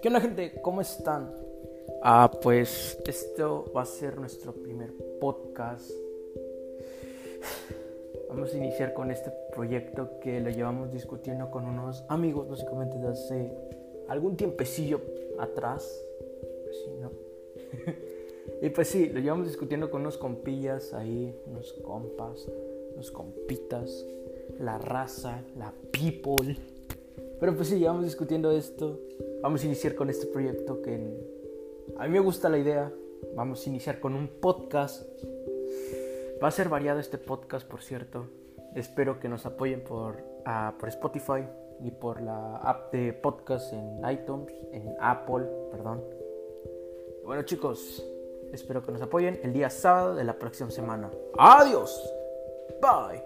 ¿Qué onda gente? ¿Cómo están? Ah, pues esto va a ser nuestro primer podcast. Vamos a iniciar con este proyecto que lo llevamos discutiendo con unos amigos básicamente desde hace algún tiempecillo atrás. Pues sí, ¿no? y pues sí, lo llevamos discutiendo con unos compillas ahí, unos compas, unos compitas, la raza, la people. Pero pues sí, llevamos discutiendo esto. Vamos a iniciar con este proyecto que a mí me gusta la idea. Vamos a iniciar con un podcast. Va a ser variado este podcast, por cierto. Espero que nos apoyen por, ah, por Spotify y por la app de podcast en iTunes, en Apple, perdón. Bueno chicos, espero que nos apoyen el día sábado de la próxima semana. Adiós. Bye.